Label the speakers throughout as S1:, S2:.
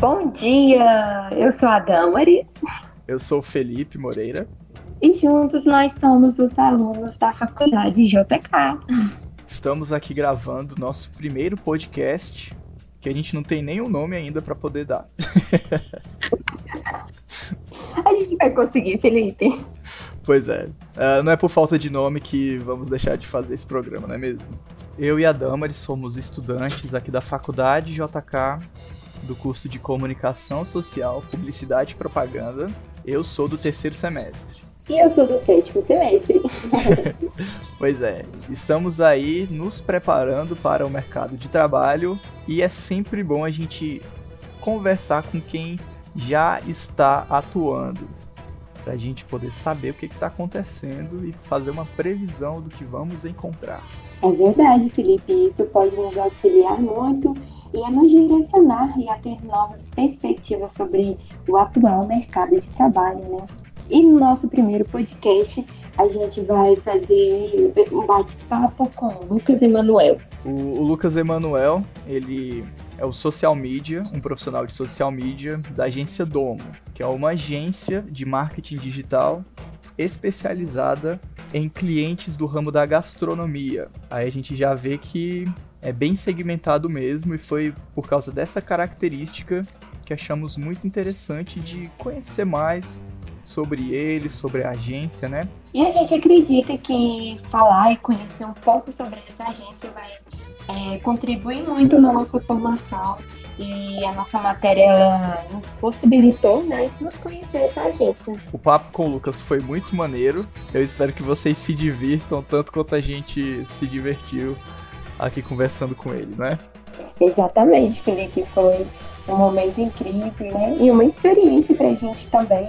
S1: Bom dia! Eu sou a Damaris.
S2: Eu sou o Felipe Moreira.
S1: E juntos nós somos os alunos da Faculdade JK.
S2: Estamos aqui gravando nosso primeiro podcast, que a gente não tem nenhum nome ainda para poder dar.
S1: a gente vai conseguir, Felipe.
S2: Pois é. Uh, não é por falta de nome que vamos deixar de fazer esse programa, não é mesmo? Eu e a Damaris somos estudantes aqui da Faculdade JK do curso de Comunicação Social, Publicidade e Propaganda. Eu sou do terceiro semestre.
S1: E eu sou do sétimo semestre.
S2: pois é, estamos aí nos preparando para o mercado de trabalho e é sempre bom a gente conversar com quem já está atuando, para a gente poder saber o que está acontecendo e fazer uma previsão do que vamos encontrar.
S1: É verdade, Felipe, isso pode nos auxiliar muito e a nos direcionar e a ter novas perspectivas sobre o atual mercado de trabalho, né? E no nosso primeiro podcast, a gente vai fazer um bate-papo com o Lucas Emanuel.
S2: O, o Lucas Emanuel, ele é o social media, um profissional de social media da agência Domo, que é uma agência de marketing digital especializada em clientes do ramo da gastronomia. Aí a gente já vê que é bem segmentado mesmo e foi por causa dessa característica que achamos muito interessante de conhecer mais sobre ele, sobre a agência, né?
S1: E a gente acredita que falar e conhecer um pouco sobre essa agência vai é, contribuir muito na nossa formação e a nossa matéria nos possibilitou, né, nos conhecer essa agência.
S2: O papo com o Lucas foi muito maneiro. Eu espero que vocês se divirtam tanto quanto a gente se divertiu aqui conversando com ele, né?
S1: Exatamente, Felipe. Foi um momento incrível, né? E uma experiência para a gente também,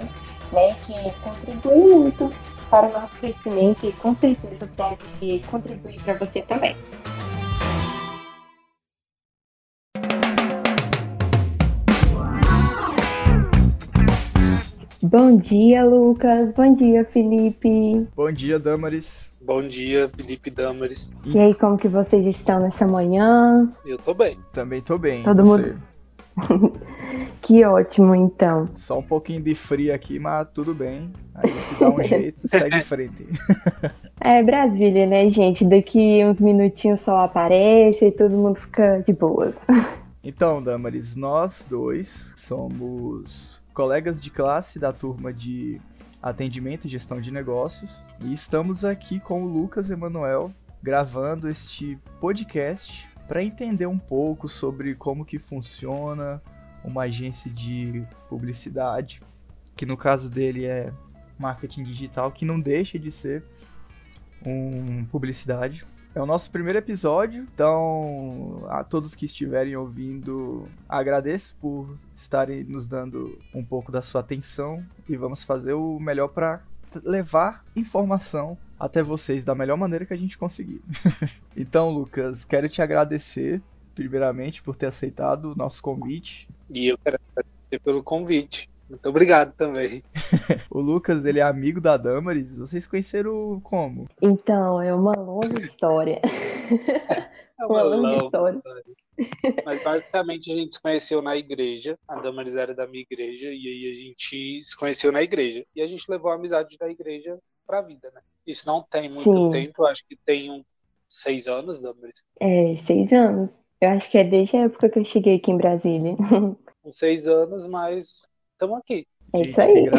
S1: né? Que contribui muito para o nosso crescimento e com certeza deve contribuir para você também. Bom dia, Lucas. Bom dia, Felipe.
S2: Bom dia, Damaris.
S3: Bom dia, Felipe Damares.
S1: E aí, como que vocês estão nessa manhã?
S3: Eu tô bem.
S2: Também tô bem.
S1: Todo você? mundo. que ótimo, então.
S2: Só um pouquinho de frio aqui, mas tudo bem. A gente dá um jeito e segue em frente.
S1: é Brasília, né, gente? Daqui uns minutinhos só aparece e todo mundo fica de boas.
S2: Então, Damaris, nós dois somos colegas de classe da turma de atendimento e gestão de negócios. E estamos aqui com o Lucas Emanuel gravando este podcast para entender um pouco sobre como que funciona uma agência de publicidade, que no caso dele é marketing digital, que não deixa de ser um publicidade, é o nosso primeiro episódio, então a todos que estiverem ouvindo, agradeço por estarem nos dando um pouco da sua atenção e vamos fazer o melhor para levar informação até vocês da melhor maneira que a gente conseguir. então, Lucas, quero te agradecer primeiramente por ter aceitado o nosso convite.
S3: E eu quero agradecer pelo convite. Muito obrigado também.
S2: o Lucas, ele é amigo da Damaris. Vocês conheceram como?
S1: Então, é uma longa história.
S3: É uma, uma longa história. história. Mas basicamente a gente se conheceu na igreja. A Damaris era da minha igreja e aí a gente se conheceu na igreja. E a gente levou a amizade da igreja pra vida, né? Isso não tem muito Sim. tempo, acho que tem um seis anos, Damaris.
S1: É, seis anos. Eu acho que é desde a época que eu cheguei aqui em Brasília.
S3: Com seis anos, mas estamos aqui.
S1: É isso aí.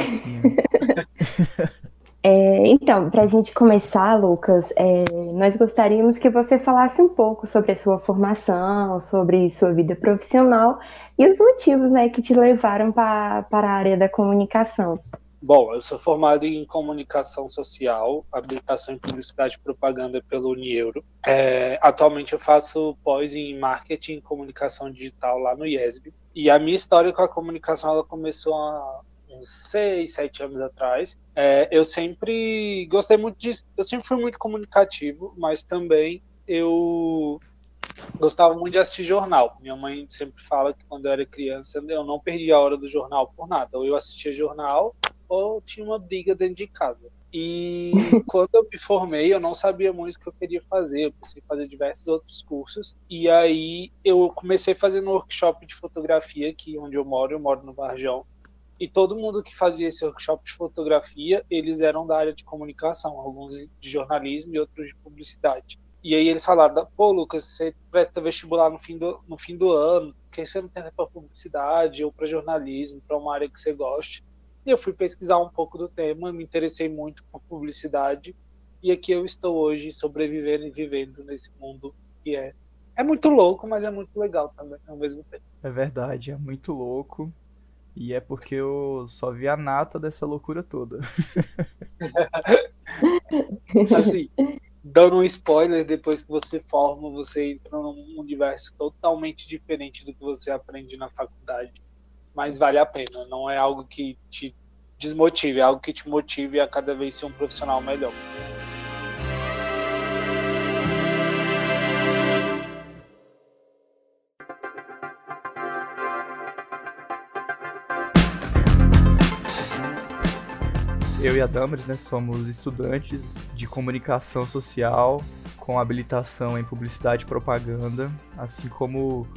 S1: é, então, para a gente começar, Lucas, é, nós gostaríamos que você falasse um pouco sobre a sua formação, sobre sua vida profissional e os motivos né, que te levaram pra, para a área da comunicação.
S3: Bom, eu sou formado em comunicação social, habilitação em publicidade e propaganda pelo Unieuro. É, atualmente eu faço pós em marketing e comunicação digital lá no IESB. E a minha história com a comunicação ela começou há uns seis, sete anos atrás. É, eu sempre gostei muito disso, eu sempre fui muito comunicativo, mas também eu gostava muito de assistir jornal. Minha mãe sempre fala que quando eu era criança eu não perdia a hora do jornal por nada. Ou eu assistia jornal ou tinha uma briga dentro de casa. E quando eu me formei, eu não sabia muito o que eu queria fazer. Eu pensei em fazer diversos outros cursos. E aí eu comecei fazendo um workshop de fotografia aqui onde eu moro. Eu moro no Varjão. E todo mundo que fazia esse workshop de fotografia, eles eram da área de comunicação, alguns de jornalismo e outros de publicidade. E aí eles falaram, pô, Lucas, você presta vestibular no fim do, no fim do ano, por que você não tenta para publicidade ou para jornalismo, para uma área que você goste? E eu fui pesquisar um pouco do tema, me interessei muito por publicidade, e aqui eu estou hoje sobrevivendo e vivendo nesse mundo que é é muito louco, mas é muito legal também ao mesmo tempo.
S2: É verdade, é muito louco. E é porque eu só vi a nata dessa loucura toda.
S3: assim, dando um spoiler, depois que você forma, você entra num universo totalmente diferente do que você aprende na faculdade. Mas vale a pena, não é algo que te desmotive, é algo que te motive a cada vez ser um profissional melhor.
S2: Eu e a Damaris, né, somos estudantes de comunicação social com habilitação em publicidade e propaganda, assim como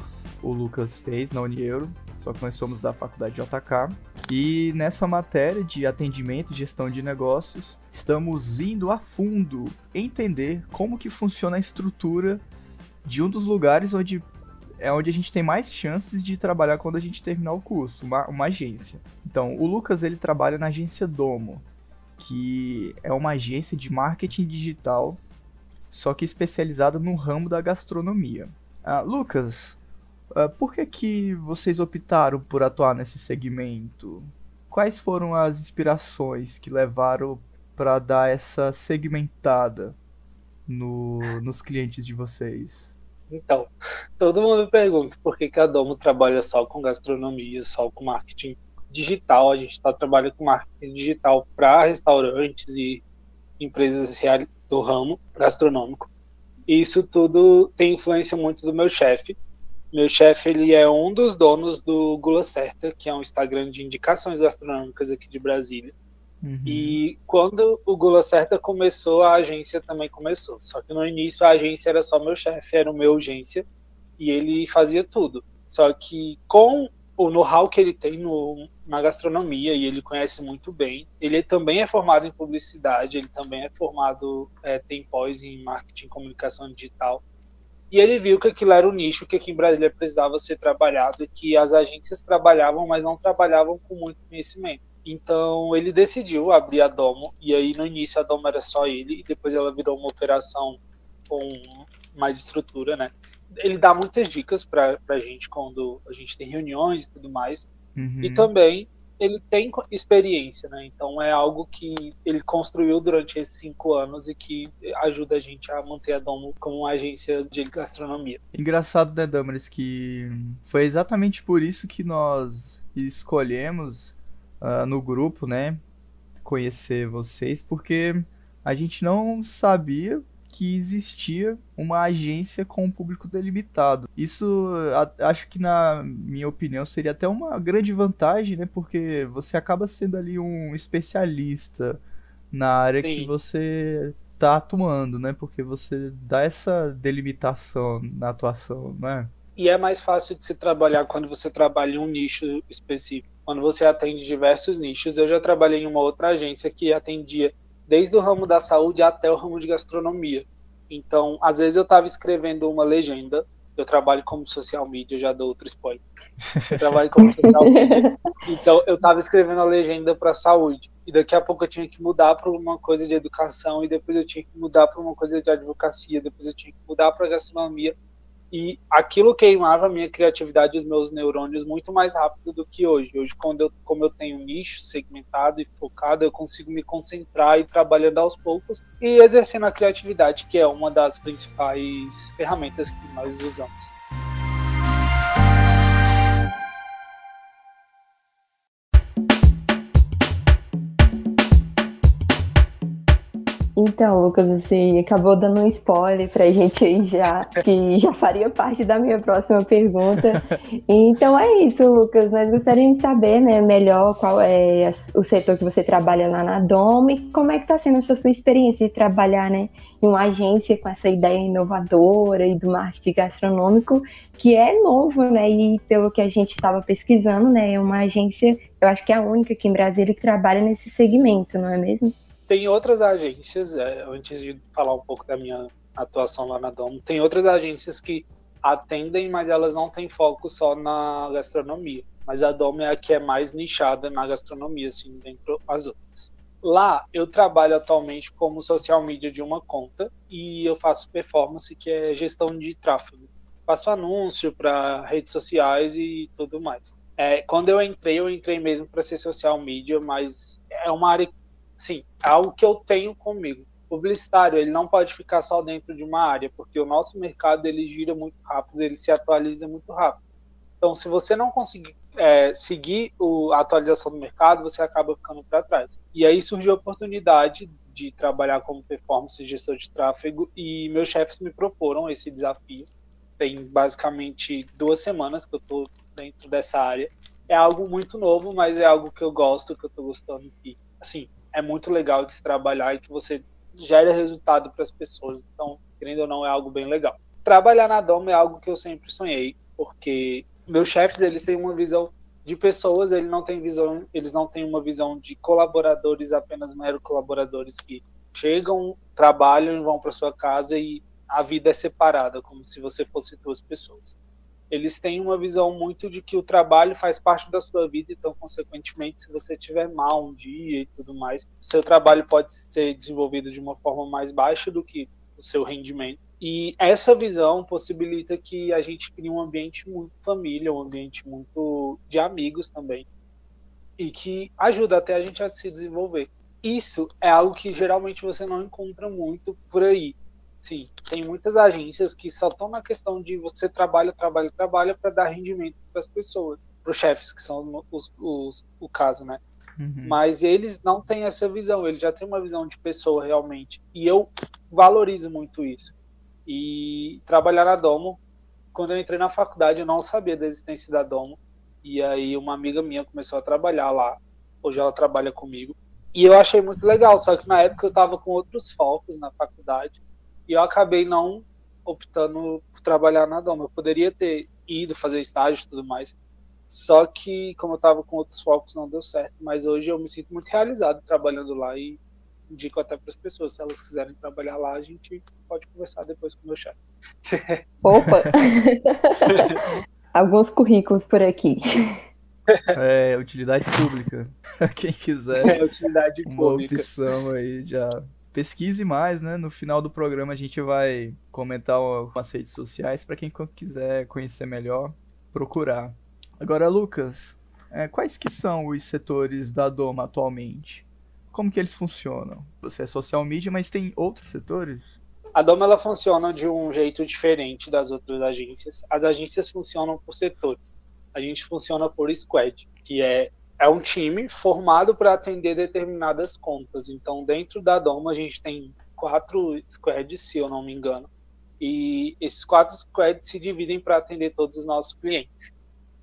S2: o Lucas fez na Unieuro, só que nós somos da faculdade de JK. E nessa matéria de atendimento e gestão de negócios, estamos indo a fundo entender como que funciona a estrutura de um dos lugares onde é onde a gente tem mais chances de trabalhar quando a gente terminar o curso, uma, uma agência. Então, o Lucas ele trabalha na agência Domo, que é uma agência de marketing digital, só que especializada no ramo da gastronomia. Ah, Lucas, ah, por que, que vocês optaram por atuar nesse segmento? Quais foram as inspirações que levaram para dar essa segmentada no, nos clientes de vocês?
S3: Então, todo mundo pergunta por que, que a Domo trabalha só com gastronomia, só com marketing digital. A gente está trabalhando com marketing digital para restaurantes e empresas do ramo gastronômico. E isso tudo tem influência muito do meu chefe. Meu chefe ele é um dos donos do Gula Certa, que é um Instagram de indicações gastronômicas aqui de Brasília. Uhum. E quando o Gula Certa começou, a agência também começou. Só que no início a agência era só meu chefe, era o meu agência, e ele fazia tudo. Só que com o know-how que ele tem no, na gastronomia e ele conhece muito bem. Ele também é formado em publicidade, ele também é formado, é, tem pós em marketing e comunicação digital. E ele viu que aquilo era o nicho que aqui em Brasília precisava ser trabalhado e que as agências trabalhavam, mas não trabalhavam com muito conhecimento. Então ele decidiu abrir a Domo, e aí no início a Domo era só ele, e depois ela virou uma operação com mais estrutura, né? ele dá muitas dicas para a gente quando a gente tem reuniões e tudo mais. Uhum. E também ele tem experiência, né? Então é algo que ele construiu durante esses cinco anos e que ajuda a gente a manter a Domo como uma agência de gastronomia.
S2: Engraçado, né, Damaris, que foi exatamente por isso que nós escolhemos uh, no grupo, né, conhecer vocês, porque a gente não sabia que existia uma agência com um público delimitado. Isso, a, acho que na minha opinião, seria até uma grande vantagem, né? Porque você acaba sendo ali um especialista na área Sim. que você está atuando, né? Porque você dá essa delimitação na atuação, não é?
S3: E é mais fácil de se trabalhar quando você trabalha em um nicho específico. Quando você atende diversos nichos, eu já trabalhei em uma outra agência que atendia desde o ramo da saúde até o ramo de gastronomia. Então, às vezes eu estava escrevendo uma legenda, eu trabalho como social media, já dou outro spoiler. Eu trabalho como social media. Então, eu estava escrevendo a legenda para saúde. E daqui a pouco eu tinha que mudar para uma coisa de educação, e depois eu tinha que mudar para uma coisa de advocacia, depois eu tinha que mudar para gastronomia e aquilo queimava a minha criatividade e os meus neurônios muito mais rápido do que hoje. Hoje, quando eu, como eu tenho um nicho segmentado e focado, eu consigo me concentrar e trabalhando aos poucos e exercendo a criatividade, que é uma das principais ferramentas que nós usamos.
S1: Então, Lucas, você acabou dando um spoiler pra gente aí já, que já faria parte da minha próxima pergunta. Então é isso, Lucas. Nós gostaríamos de saber né, melhor qual é o setor que você trabalha lá na Dom e como é que está sendo essa sua experiência de trabalhar né, em uma agência com essa ideia inovadora e do marketing gastronômico, que é novo, né? E pelo que a gente estava pesquisando, né, é uma agência, eu acho que é a única aqui em Brasília que trabalha nesse segmento, não é mesmo?
S3: Tem outras agências, é, antes de falar um pouco da minha atuação lá na Domo, tem outras agências que atendem, mas elas não têm foco só na gastronomia. Mas a Domo é a que é mais nichada na gastronomia, assim, dentre as outras. Lá eu trabalho atualmente como social media de uma conta e eu faço performance, que é gestão de tráfego. Faço anúncio para redes sociais e tudo mais. É, quando eu entrei, eu entrei mesmo para ser social media, mas é uma área, sim, algo que eu tenho comigo. Publicitário, ele não pode ficar só dentro de uma área, porque o nosso mercado ele gira muito rápido, ele se atualiza muito rápido. Então, se você não conseguir é, seguir o, a atualização do mercado, você acaba ficando para trás. E aí surgiu a oportunidade de trabalhar como performance e gestor de tráfego e meus chefes me proporam esse desafio. Tem basicamente duas semanas que eu estou dentro dessa área. É algo muito novo, mas é algo que eu gosto, que eu estou gostando e assim é muito legal de se trabalhar e que você gera resultado para as pessoas. Então, querendo ou não, é algo bem legal. Trabalhar na Dom é algo que eu sempre sonhei, porque meus chefes eles têm uma visão de pessoas, eles não têm visão, eles não têm uma visão de colaboradores, apenas mero colaboradores que chegam, trabalham e vão para sua casa e a vida é separada, como se você fosse duas pessoas. Eles têm uma visão muito de que o trabalho faz parte da sua vida, então, consequentemente, se você tiver mal um dia e tudo mais, seu trabalho pode ser desenvolvido de uma forma mais baixa do que o seu rendimento. E essa visão possibilita que a gente crie um ambiente muito família, um ambiente muito de amigos também, e que ajuda até a gente a se desenvolver. Isso é algo que geralmente você não encontra muito por aí. Sim, tem muitas agências que só estão na questão de você trabalha, trabalha, trabalha para dar rendimento para as pessoas, para os chefes, que são os, os, o caso, né? Uhum. Mas eles não têm essa visão, eles já têm uma visão de pessoa realmente. E eu valorizo muito isso. E trabalhar na Domo, quando eu entrei na faculdade, eu não sabia da existência da Domo. E aí uma amiga minha começou a trabalhar lá. Hoje ela trabalha comigo. E eu achei muito legal, só que na época eu estava com outros focos na faculdade. E eu acabei não optando por trabalhar na Domo. Eu poderia ter ido fazer estágio e tudo mais. Só que, como eu estava com outros focos, não deu certo. Mas hoje eu me sinto muito realizado trabalhando lá e indico até para as pessoas, se elas quiserem trabalhar lá, a gente pode conversar depois com o meu chefe.
S1: Opa! Alguns currículos por aqui.
S2: É, utilidade pública. Quem quiser.
S3: É, utilidade
S2: uma
S3: pública.
S2: opção aí já. Pesquise mais, né? No final do programa a gente vai comentar umas redes sociais para quem quiser conhecer melhor, procurar. Agora, Lucas, é, quais que são os setores da Doma atualmente? como que eles funcionam? Você é social media, mas tem outros setores?
S3: A Doma ela funciona de um jeito diferente das outras agências. As agências funcionam por setores. A gente funciona por squad, que é, é um time formado para atender determinadas contas. Então, dentro da Doma, a gente tem quatro squads, se eu não me engano. E esses quatro squads se dividem para atender todos os nossos clientes.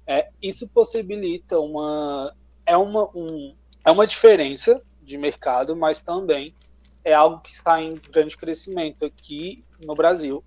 S3: É, isso possibilita uma é uma um, é uma diferença de mercado, mas também é algo que está em grande crescimento aqui no Brasil,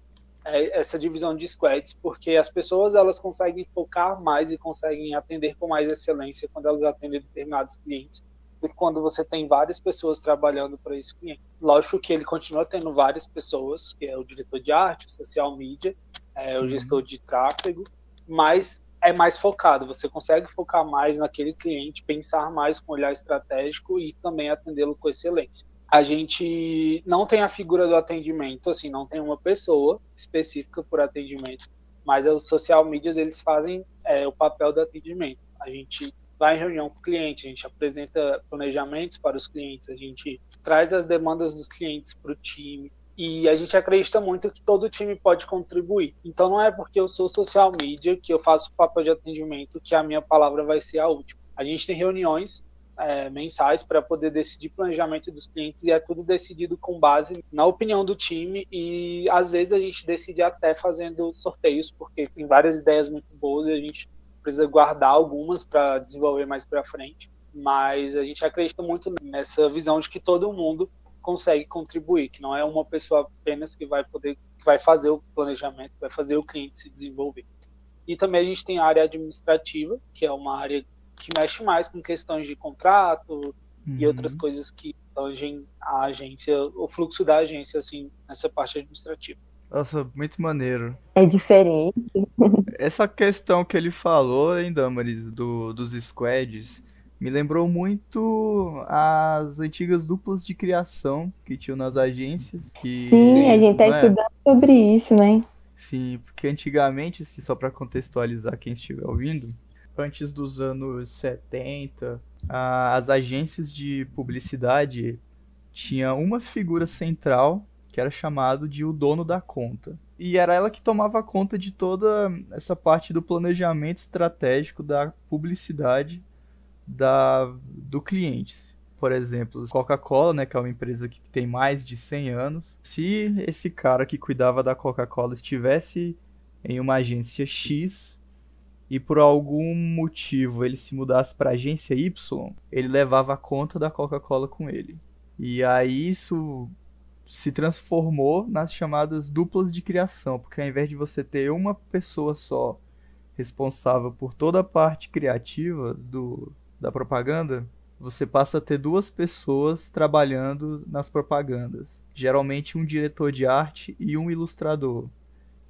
S3: essa divisão de squads, porque as pessoas elas conseguem focar mais e conseguem atender com mais excelência quando elas atendem determinados clientes do que quando você tem várias pessoas trabalhando para esse cliente. Lógico que ele continua tendo várias pessoas, que é o diretor de arte, social media, é, o gestor de tráfego, mas é mais focado, você consegue focar mais naquele cliente, pensar mais com olhar estratégico e também atendê-lo com excelência. A gente não tem a figura do atendimento, assim, não tem uma pessoa específica por atendimento, mas os social medias eles fazem é, o papel do atendimento. A gente vai em reunião com o cliente, a gente apresenta planejamentos para os clientes, a gente traz as demandas dos clientes para o time, e a gente acredita muito que todo time pode contribuir. Então não é porque eu sou social media que eu faço o papel de atendimento que a minha palavra vai ser a última. A gente tem reuniões é, mensais para poder decidir planejamento dos clientes e é tudo decidido com base na opinião do time e às vezes a gente decide até fazendo sorteios porque tem várias ideias muito boas e a gente precisa guardar algumas para desenvolver mais para frente mas a gente acredita muito nessa visão de que todo mundo consegue contribuir que não é uma pessoa apenas que vai poder que vai fazer o planejamento vai fazer o cliente se desenvolver. E também a gente tem a área administrativa que é uma área que mexe mais com questões de contrato uhum. e outras coisas que tangem a agência, o fluxo da agência, assim, nessa parte administrativa.
S2: Nossa, muito maneiro.
S1: É diferente.
S2: Essa questão que ele falou, hein, Damaris, do, dos squads, me lembrou muito as antigas duplas de criação que tinham nas agências. Que,
S1: Sim, a gente tá é? estudando sobre isso, né?
S2: Sim, porque antigamente, só para contextualizar quem estiver ouvindo, antes dos anos 70, as agências de publicidade tinha uma figura central que era chamado de o dono da conta. E era ela que tomava conta de toda essa parte do planejamento estratégico da publicidade da, do cliente. Por exemplo, Coca-Cola, né, que é uma empresa que tem mais de 100 anos. Se esse cara que cuidava da Coca-Cola estivesse em uma agência X, e por algum motivo ele se mudasse para agência Y, ele levava a conta da Coca-Cola com ele. E aí isso se transformou nas chamadas duplas de criação, porque ao invés de você ter uma pessoa só responsável por toda a parte criativa do, da propaganda, você passa a ter duas pessoas trabalhando nas propagandas. Geralmente um diretor de arte e um ilustrador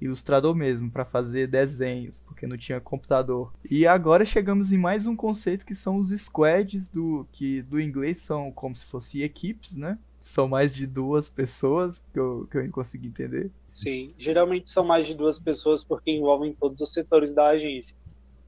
S2: ilustrador mesmo, para fazer desenhos, porque não tinha computador. E agora chegamos em mais um conceito que são os squads, do, que do inglês são como se fossem equipes, né? São mais de duas pessoas, que eu, que eu consegui entender.
S3: Sim, geralmente são mais de duas pessoas porque envolvem todos os setores da agência.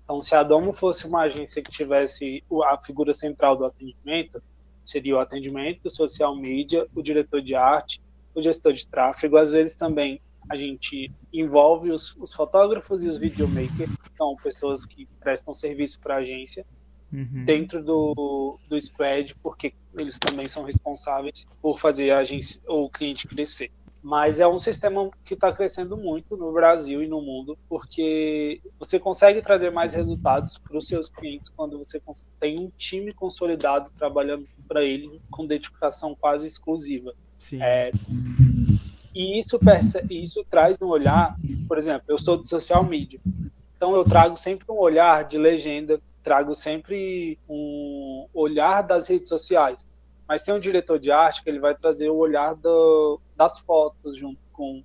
S3: Então, se a Domo fosse uma agência que tivesse a figura central do atendimento, seria o atendimento, social media, o diretor de arte, o gestor de tráfego, às vezes também a gente envolve os, os fotógrafos e os videomakers, que são pessoas que prestam serviço para a agência, uhum. dentro do, do squad, porque eles também são responsáveis por fazer a agência ou o cliente crescer. Mas é um sistema que está crescendo muito no Brasil e no mundo, porque você consegue trazer mais resultados para os seus clientes quando você tem um time consolidado trabalhando para ele com dedicação quase exclusiva.
S2: Sim.
S3: É, e isso, isso traz um olhar, por exemplo, eu sou de social media, então eu trago sempre um olhar de legenda, trago sempre um olhar das redes sociais. Mas tem um diretor de arte que ele vai trazer o olhar do, das fotos junto com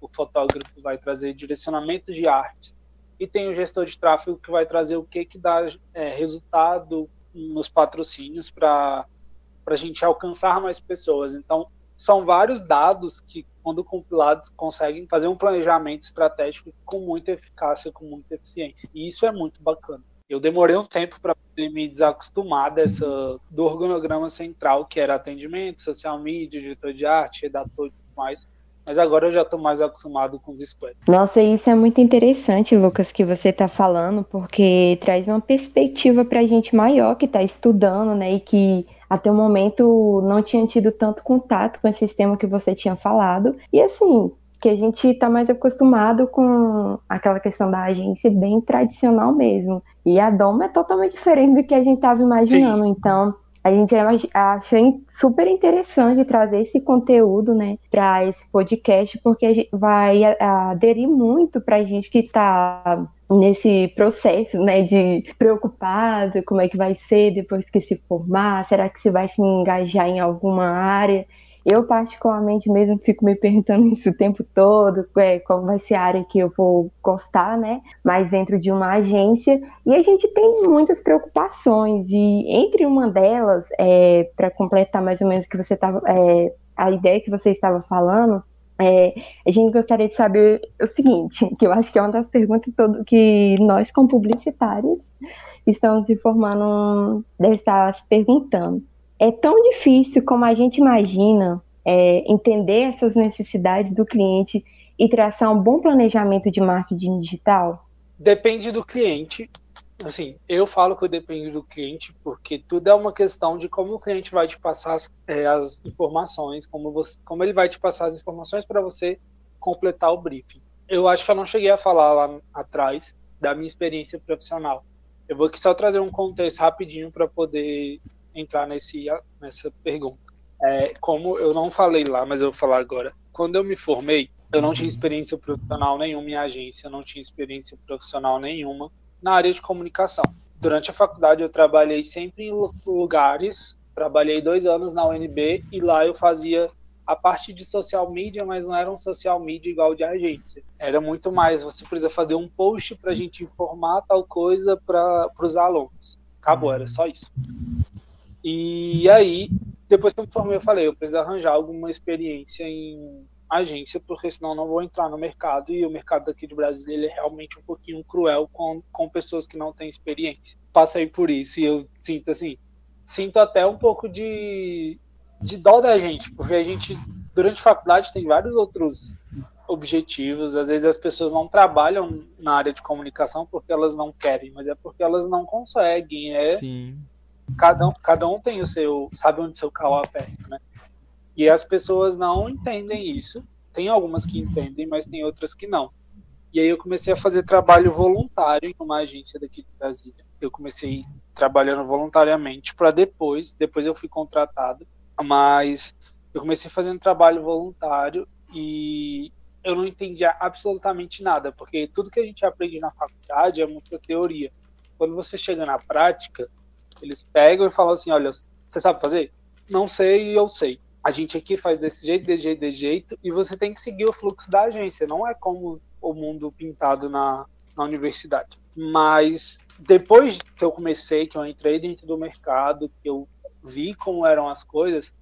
S3: o fotógrafo, vai trazer direcionamento de arte. E tem o gestor de tráfego que vai trazer o que, que dá é, resultado nos patrocínios para a gente alcançar mais pessoas. Então, são vários dados que, quando compilados, conseguem fazer um planejamento estratégico com muita eficácia, com muita eficiência. E isso é muito bacana. Eu demorei um tempo para me desacostumar dessa do organograma central, que era atendimento, social media, diretor de arte, redator e tudo mais. Mas agora eu já estou mais acostumado com os squads.
S1: Nossa, isso é muito interessante, Lucas, que você está falando, porque traz uma perspectiva para a gente maior que está estudando, né, e que até o momento não tinha tido tanto contato com esse sistema que você tinha falado. E assim, que a gente está mais acostumado com aquela questão da agência bem tradicional mesmo. E a Doma é totalmente diferente do que a gente estava imaginando. Sim. Então, a gente acha super interessante trazer esse conteúdo, né, para esse podcast, porque vai aderir muito para a gente que está nesse processo, né, de preocupado, como é que vai ser depois que se formar, será que se vai se engajar em alguma área? Eu, particularmente, mesmo fico me perguntando isso o tempo todo, é, qual vai ser a área que eu vou gostar, né? Mas dentro de uma agência. E a gente tem muitas preocupações, e entre uma delas, é, para completar mais ou menos o que você estava. É, a ideia que você estava falando, é, a gente gostaria de saber o seguinte, que eu acho que é uma das perguntas todo, que nós, como publicitários, estamos se formando, deve estar se perguntando. É tão difícil como a gente imagina é, entender essas necessidades do cliente e traçar um bom planejamento de marketing digital?
S3: Depende do cliente, assim, eu falo que depende do cliente, porque tudo é uma questão de como o cliente vai te passar as, é, as informações, como, você, como ele vai te passar as informações para você completar o briefing. Eu acho que eu não cheguei a falar lá atrás da minha experiência profissional. Eu vou aqui só trazer um contexto rapidinho para poder entrar nesse, nessa pergunta. É, como eu não falei lá, mas eu vou falar agora. Quando eu me formei, eu não tinha experiência profissional nenhuma em agência, não tinha experiência profissional nenhuma na área de comunicação. Durante a faculdade eu trabalhei sempre em lugares, trabalhei dois anos na UNB e lá eu fazia a parte de social media, mas não era um social media igual de agência. Era muito mais, você precisa fazer um post para a gente informar tal coisa para os alunos. Acabou, era só isso. E aí, depois que eu me formei, eu falei, eu preciso arranjar alguma experiência em agência, porque senão não vou entrar no mercado e o mercado daqui de Brasília é realmente um pouquinho cruel com, com pessoas que não têm experiência. Passei por isso e eu sinto assim, sinto até um pouco de, de dó da gente, porque a gente, durante a faculdade, tem vários outros objetivos. Às vezes as pessoas não trabalham na área de comunicação porque elas não querem, mas é porque elas não conseguem. É,
S2: Sim.
S3: Cada, um, cada um tem o seu, sabe onde seu carro aperta, né? E as pessoas não entendem isso. Tem algumas que entendem, mas tem outras que não. E aí eu comecei a fazer trabalho voluntário em uma agência daqui de Brasília. Eu comecei trabalhando voluntariamente para depois, depois eu fui contratado, mas eu comecei fazendo trabalho voluntário e eu não entendia absolutamente nada, porque tudo que a gente aprende na faculdade é muita teoria. Quando você chega na prática, eles pegam e falam assim: olha, você sabe fazer? Não sei, eu sei a gente aqui faz desse jeito, desse jeito, desse jeito, e você tem que seguir o fluxo da agência, não é como o mundo pintado na, na universidade. Mas depois que eu comecei, que eu entrei dentro do mercado, que eu vi como eram as coisas,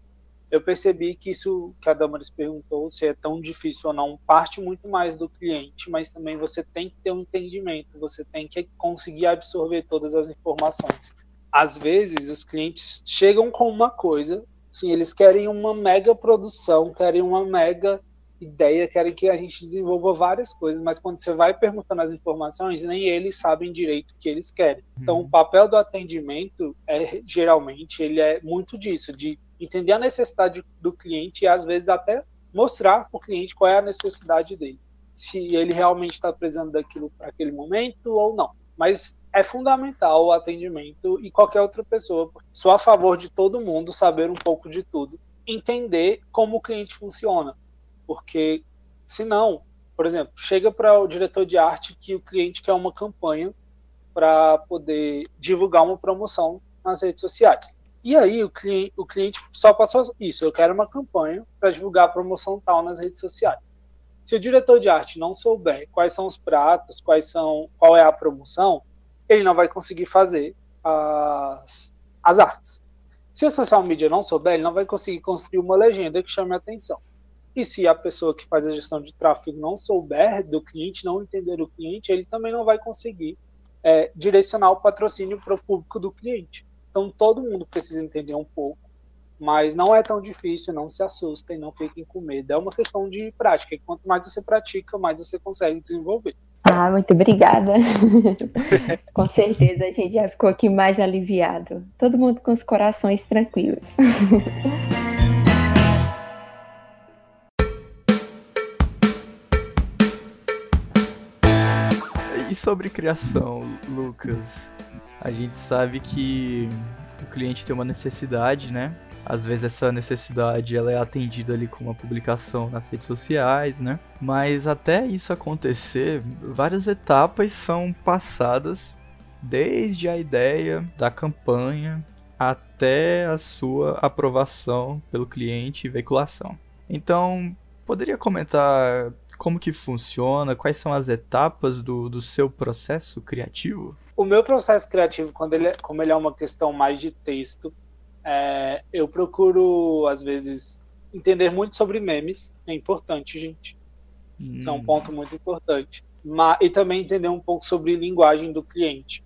S3: eu percebi que isso que a Damaris perguntou, se é tão difícil ou não, parte muito mais do cliente, mas também você tem que ter um entendimento, você tem que conseguir absorver todas as informações. Às vezes, os clientes chegam com uma coisa, Sim, eles querem uma mega produção, querem uma mega ideia, querem que a gente desenvolva várias coisas, mas quando você vai perguntando as informações, nem eles sabem direito o que eles querem. Então, uhum. o papel do atendimento é geralmente ele é muito disso, de entender a necessidade do cliente e às vezes até mostrar para o cliente qual é a necessidade dele, se ele realmente está precisando daquilo para aquele momento ou não. Mas é fundamental o atendimento e qualquer outra pessoa. Sou a favor de todo mundo saber um pouco de tudo, entender como o cliente funciona, porque senão, por exemplo, chega para o diretor de arte que o cliente quer uma campanha para poder divulgar uma promoção nas redes sociais. E aí o cliente, o cliente só passou isso, eu quero uma campanha para divulgar a promoção tal nas redes sociais. Se o diretor de arte não souber quais são os pratos, quais são, qual é a promoção, ele não vai conseguir fazer as, as artes. Se o social media não souber, ele não vai conseguir construir uma legenda que chame a atenção. E se a pessoa que faz a gestão de tráfego não souber do cliente, não entender o cliente, ele também não vai conseguir é, direcionar o patrocínio para o público do cliente. Então todo mundo precisa entender um pouco, mas não é tão difícil, não se assustem, não fiquem com medo. É uma questão de prática, quanto mais você pratica, mais você consegue desenvolver.
S1: Ah, muito obrigada. com certeza a gente já ficou aqui mais aliviado. Todo mundo com os corações tranquilos.
S2: e sobre criação, Lucas? A gente sabe que o cliente tem uma necessidade, né? Às vezes essa necessidade ela é atendida ali com uma publicação nas redes sociais, né? Mas até isso acontecer, várias etapas são passadas desde a ideia da campanha até a sua aprovação pelo cliente e veiculação. Então, poderia comentar como que funciona, quais são as etapas do, do seu processo criativo?
S3: O meu processo criativo, quando ele é, como ele é uma questão mais de texto, é, eu procuro, às vezes, entender muito sobre memes. É importante, gente. Hum. Isso é um hum. ponto muito importante. Mas, e também entender um pouco sobre linguagem do cliente.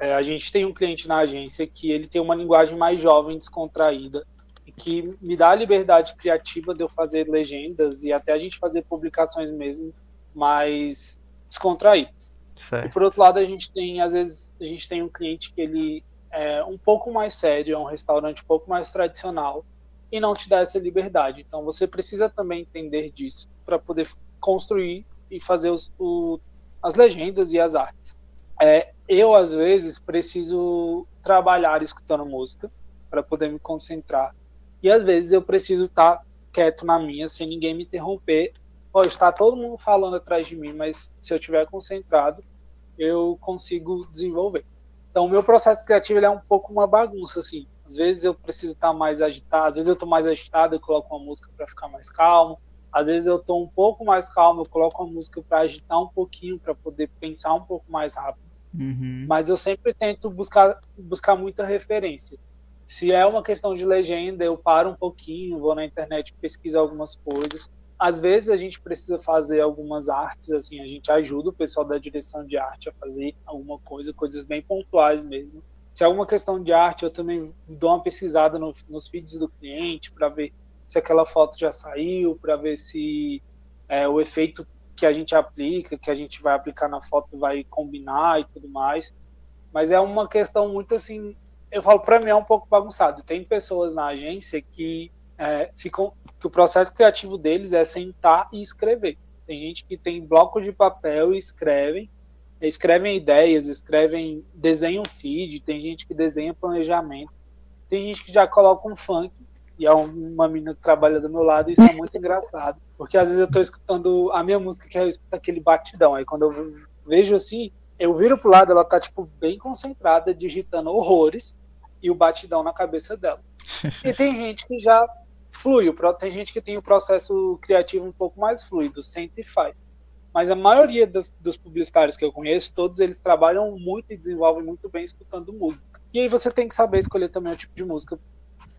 S3: É, a gente tem um cliente na agência que ele tem uma linguagem mais jovem, descontraída, e que me dá a liberdade criativa de eu fazer legendas e até a gente fazer publicações mesmo mais descontraídas. Certo. E por outro lado, a gente tem, às vezes, a gente tem um cliente que ele é um pouco mais sério, é um restaurante um pouco mais tradicional e não te dá essa liberdade. Então você precisa também entender disso para poder construir e fazer os, o, as legendas e as artes. É, eu, às vezes, preciso trabalhar escutando música para poder me concentrar. E às vezes eu preciso estar tá quieto na minha, sem ninguém me interromper. Pode estar todo mundo falando atrás de mim, mas se eu estiver concentrado, eu consigo desenvolver. Então, o meu processo criativo é um pouco uma bagunça, assim. Às vezes eu preciso estar mais agitado, às vezes eu estou mais agitado, eu coloco uma música para ficar mais calmo. Às vezes eu estou um pouco mais calmo, eu coloco uma música para agitar um pouquinho, para poder pensar um pouco mais rápido. Uhum. Mas eu sempre tento buscar, buscar muita referência. Se é uma questão de legenda, eu paro um pouquinho, vou na internet pesquisar algumas coisas. Às vezes a gente precisa fazer algumas artes, assim, a gente ajuda o pessoal da direção de arte a fazer alguma coisa, coisas bem pontuais mesmo. Se é alguma questão de arte, eu também dou uma pesquisada no, nos feeds do cliente para ver se aquela foto já saiu, para ver se é, o efeito que a gente aplica, que a gente vai aplicar na foto vai combinar e tudo mais. Mas é uma questão muito assim, eu falo para mim é um pouco bagunçado. Tem pessoas na agência que é, que o processo criativo deles é sentar e escrever. Tem gente que tem bloco de papel e escrevem, escrevem ideias, escrevem, desenham feed, tem gente que desenha planejamento, tem gente que já coloca um funk e é uma menina que trabalha do meu lado, e isso é muito engraçado. Porque às vezes eu tô escutando a minha música, que eu escuto aquele batidão. Aí quando eu vejo assim, eu viro pro lado, ela tá, tipo, bem concentrada, digitando horrores, e o batidão na cabeça dela. e tem gente que já flui, tem gente que tem o processo criativo um pouco mais fluido, sente e faz. Mas a maioria dos publicitários que eu conheço, todos eles trabalham muito e desenvolvem muito bem escutando música. E aí você tem que saber escolher também o tipo de música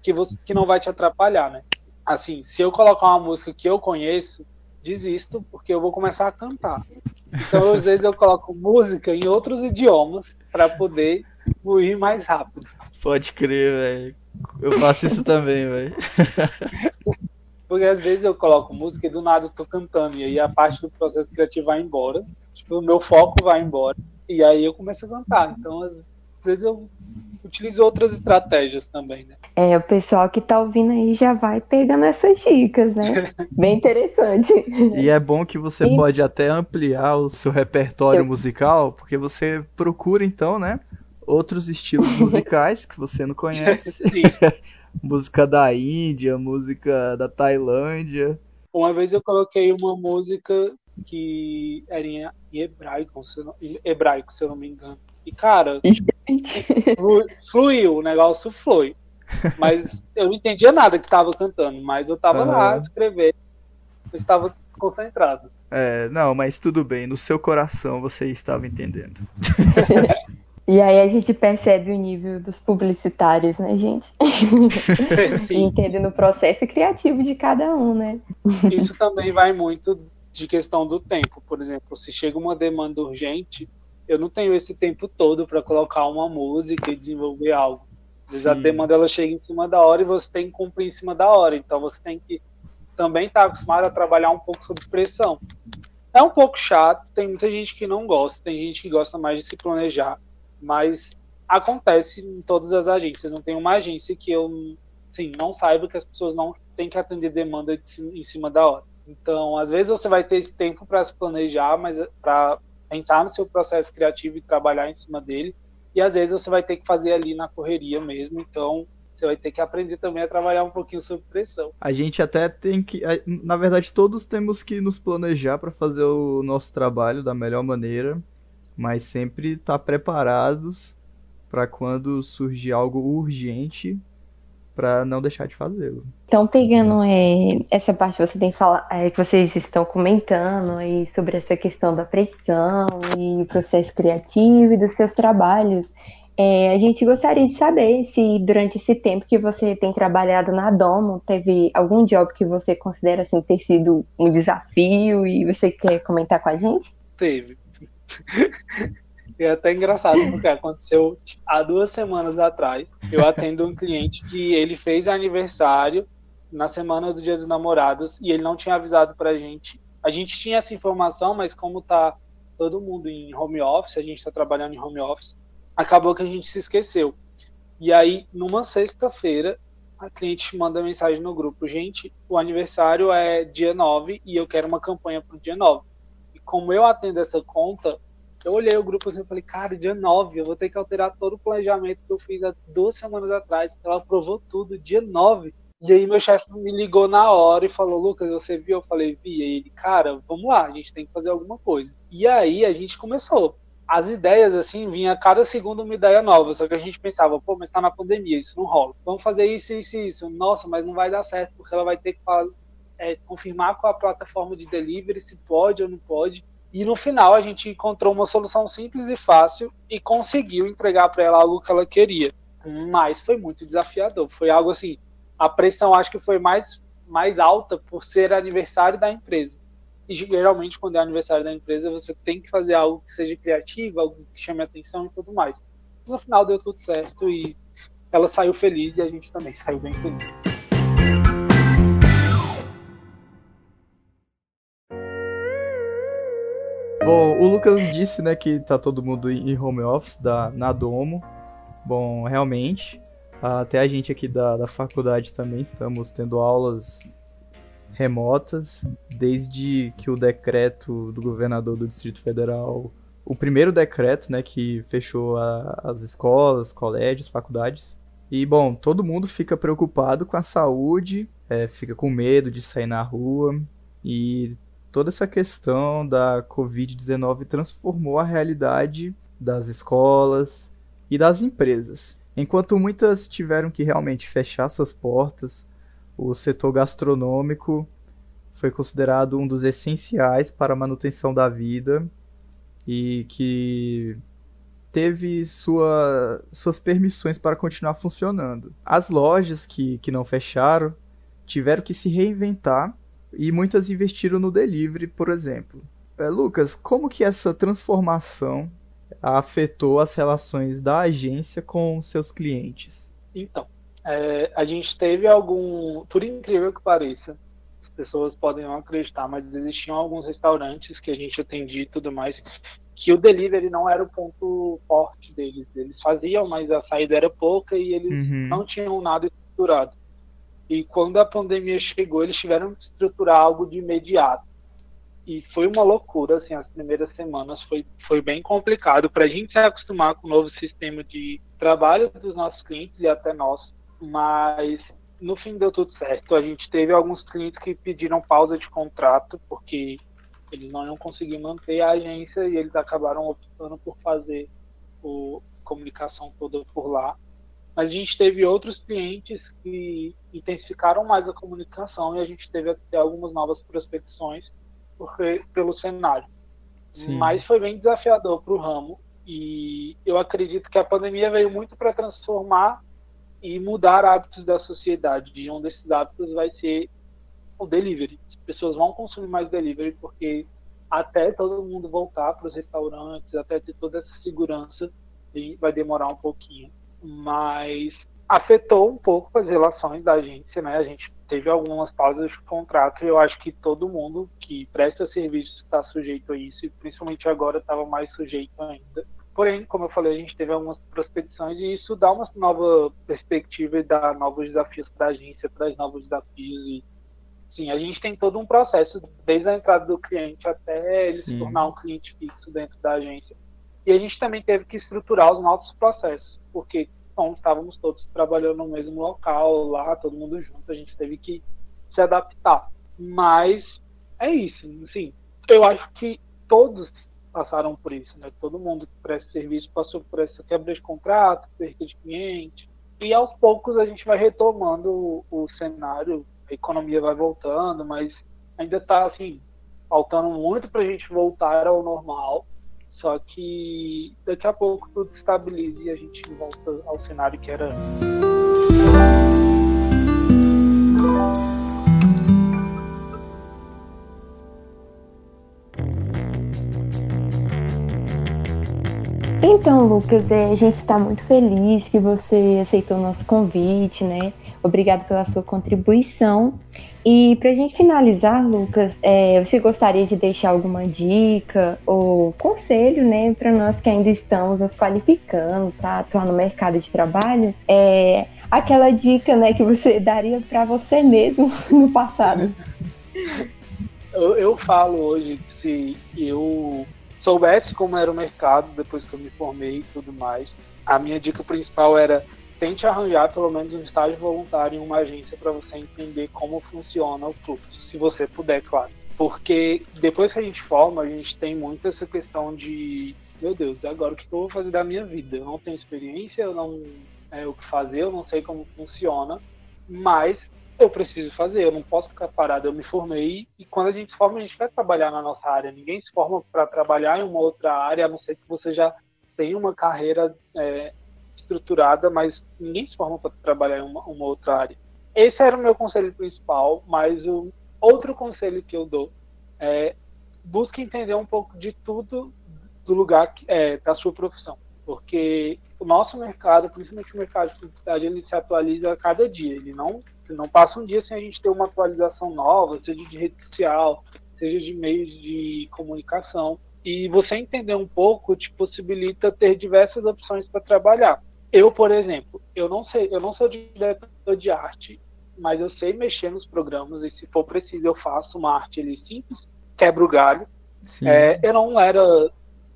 S3: que, você, que não vai te atrapalhar, né? Assim, se eu colocar uma música que eu conheço, desisto, porque eu vou começar a cantar. Então, às vezes, eu coloco música em outros idiomas para poder fluir mais rápido.
S2: Pode crer, velho. Eu faço isso também, velho.
S3: Porque às vezes eu coloco música e do nada eu tô cantando, e aí a parte do processo criativo vai embora. Tipo, o meu foco vai embora. E aí eu começo a cantar. Então, às vezes eu utilizo outras estratégias também, né?
S1: É, o pessoal que tá ouvindo aí já vai pegando essas dicas, né? Bem interessante.
S2: E é bom que você e... pode até ampliar o seu repertório Eu... musical, porque você procura então, né? Outros estilos musicais que você não conhece. Sim. música da Índia, música da Tailândia.
S3: Uma vez eu coloquei uma música que era em hebraico, se eu não, hebraico, se eu não me engano. E, cara, fluiu, o negócio flui. Mas eu não entendia nada que tava cantando, mas eu tava uhum. lá escrevendo, eu estava concentrado.
S2: É, não, mas tudo bem, no seu coração você estava entendendo.
S1: E aí a gente percebe o nível dos publicitários, né, gente? Sim. Entendendo o processo criativo de cada um, né?
S3: Isso também vai muito de questão do tempo. Por exemplo, se chega uma demanda urgente, eu não tenho esse tempo todo para colocar uma música e desenvolver algo. Às vezes Sim. a demanda ela chega em cima da hora e você tem que cumprir em cima da hora. Então você tem que também estar tá acostumado a trabalhar um pouco sob pressão. É um pouco chato, tem muita gente que não gosta, tem gente que gosta mais de se planejar, mas acontece em todas as agências. Não tem uma agência que eu sim, não saiba que as pessoas não têm que atender demanda de, em cima da hora. Então, às vezes você vai ter esse tempo para se planejar, mas para pensar no seu processo criativo e trabalhar em cima dele. E às vezes você vai ter que fazer ali na correria mesmo, então você vai ter que aprender também a trabalhar um pouquinho sob pressão.
S2: A gente até tem que, na verdade, todos temos que nos planejar para fazer o nosso trabalho da melhor maneira, mas sempre estar tá preparados para quando surgir algo urgente para não deixar de fazê-lo.
S1: Então, pegando é, essa parte que você tem falar, é, que vocês estão comentando aí sobre essa questão da pressão e o processo criativo e dos seus trabalhos, é, a gente gostaria de saber se durante esse tempo que você tem trabalhado na Domo, teve algum job que você considera assim, ter sido um desafio e você quer comentar com a gente?
S3: Teve. É até engraçado, porque aconteceu há duas semanas atrás. Eu atendo um cliente que ele fez aniversário na semana do Dia dos Namorados e ele não tinha avisado pra gente. A gente tinha essa informação, mas como tá todo mundo em home office, a gente está trabalhando em home office, acabou que a gente se esqueceu. E aí, numa sexta-feira, a cliente manda mensagem no grupo: gente, o aniversário é dia 9 e eu quero uma campanha para o dia 9. Como eu atendo essa conta, eu olhei o grupo assim e falei: cara, dia 9, eu vou ter que alterar todo o planejamento que eu fiz há duas semanas atrás. Ela aprovou tudo, dia 9. E aí meu chefe me ligou na hora e falou, Lucas, você viu? Eu falei, vi. E ele, cara, vamos lá, a gente tem que fazer alguma coisa. E aí a gente começou as ideias, assim, vinha cada segundo uma ideia nova, só que a gente pensava, pô, mas tá na pandemia, isso não rola. Vamos fazer isso, isso isso. Nossa, mas não vai dar certo, porque ela vai ter que é, confirmar com a plataforma de delivery se pode ou não pode. E no final a gente encontrou uma solução simples e fácil e conseguiu entregar para ela algo que ela queria. Mas foi muito desafiador. Foi algo assim, a pressão acho que foi mais, mais alta por ser aniversário da empresa e geralmente, quando é aniversário da empresa, você tem que fazer algo que seja criativo, algo que chame atenção e tudo mais. Mas no final deu tudo certo e ela saiu feliz e a gente também saiu bem feliz.
S2: Bom, o Lucas disse, né, que tá todo mundo em home office da, na Domo. Bom, realmente, até a gente aqui da, da faculdade também estamos tendo aulas remotas, desde que o decreto do governador do Distrito Federal, o primeiro decreto, né, que fechou a, as escolas, colégios, faculdades. E, bom, todo mundo fica preocupado com a saúde, é, fica com medo de sair na rua, e toda essa questão da Covid-19 transformou a realidade das escolas e das empresas. Enquanto muitas tiveram que realmente fechar suas portas, o setor gastronômico foi considerado um dos essenciais para a manutenção da vida e que teve sua, suas permissões para continuar funcionando. As lojas que, que não fecharam tiveram que se reinventar e muitas investiram no delivery, por exemplo. É, Lucas, como que essa transformação afetou as relações da agência com seus clientes?
S3: Então, é, a gente teve algum, por incrível que pareça, as pessoas podem não acreditar, mas existiam alguns restaurantes que a gente atendia e tudo mais, que o delivery não era o ponto forte deles. Eles faziam, mas a saída era pouca e eles uhum. não tinham nada estruturado. E quando a pandemia chegou, eles tiveram que estruturar algo de imediato. E foi uma loucura, assim, as primeiras semanas foi, foi bem complicado para a gente se acostumar com o novo sistema de trabalho dos nossos clientes e até nós mas no fim deu tudo certo. A gente teve alguns clientes que pediram pausa de contrato porque eles não iam conseguir manter a agência e eles acabaram optando por fazer a comunicação toda por lá. Mas a gente teve outros clientes que intensificaram mais a comunicação e a gente teve até algumas novas prospecções porque, pelo cenário. Sim. Mas foi bem desafiador para o ramo e eu acredito que a pandemia veio muito para transformar e mudar hábitos da sociedade. E um desses hábitos vai ser o delivery. As pessoas vão consumir mais delivery porque até todo mundo voltar para os restaurantes, até ter toda essa segurança, vai demorar um pouquinho. Mas afetou um pouco as relações da agência, né? A gente teve algumas pausas de contrato e eu acho que todo mundo que presta serviço está sujeito a isso, e principalmente agora estava mais sujeito ainda. Porém, como eu falei, a gente teve algumas prospecções e isso dá uma nova perspectiva e dá novos desafios para a agência, traz novos desafios e sim, a gente tem todo um processo desde a entrada do cliente até ele sim. se tornar um cliente fixo dentro da agência. E a gente também teve que estruturar os nossos processos, porque bom, estávamos todos trabalhando no mesmo local, lá, todo mundo junto, a gente teve que se adaptar. Mas é isso, assim, eu acho que todos passaram por isso, né? Todo mundo que presta serviço passou por essa quebra de contrato, perda de cliente. E aos poucos a gente vai retomando o, o cenário, a economia vai voltando, mas ainda está assim, faltando muito para a gente voltar ao normal. Só que daqui a pouco tudo estabiliza e a gente volta ao cenário que era antes.
S1: Então, Lucas, é, a gente está muito feliz que você aceitou o nosso convite, né? Obrigado pela sua contribuição. E para a gente finalizar, Lucas, é, você gostaria de deixar alguma dica ou conselho, né, para nós que ainda estamos nos qualificando para atuar no mercado de trabalho? É, aquela dica, né, que você daria para você mesmo no passado?
S3: Eu, eu falo hoje que se eu soubesse como era o mercado depois que eu me formei e tudo mais, a minha dica principal era tente arranjar pelo menos um estágio voluntário em uma agência para você entender como funciona o fluxo, se você puder, claro. Porque depois que a gente forma, a gente tem muito essa questão de, meu Deus, agora o que eu vou fazer da minha vida? Eu não tenho experiência, eu não é, o que fazer, eu não sei como funciona, mas eu preciso fazer, eu não posso ficar parado. Eu me formei e quando a gente se forma, a gente quer trabalhar na nossa área. Ninguém se forma para trabalhar em uma outra área, a não ser que você já tenha uma carreira é, estruturada, mas ninguém se forma para trabalhar em uma, uma, outra área. Esse era o meu conselho principal, mas o outro conselho que eu dou é busque entender um pouco de tudo do lugar é, da sua profissão, porque o nosso mercado, principalmente o mercado de publicidade, ele se atualiza a cada dia. Ele não, não passa um dia sem a gente ter uma atualização nova, seja de rede social, seja de meios de comunicação. E você entender um pouco te possibilita ter diversas opções para trabalhar. Eu, por exemplo, eu não sei, eu não sou diretor de arte, mas eu sei mexer nos programas e se for preciso eu faço uma arte ali simples, quebro o galho. É, eu não era,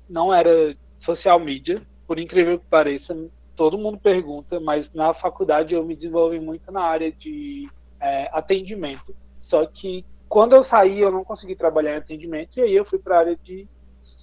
S3: não era social media, por incrível que pareça, todo mundo pergunta, mas na faculdade eu me desenvolvi muito na área de é, atendimento. Só que quando eu saí, eu não consegui trabalhar em atendimento, e aí eu fui para a área de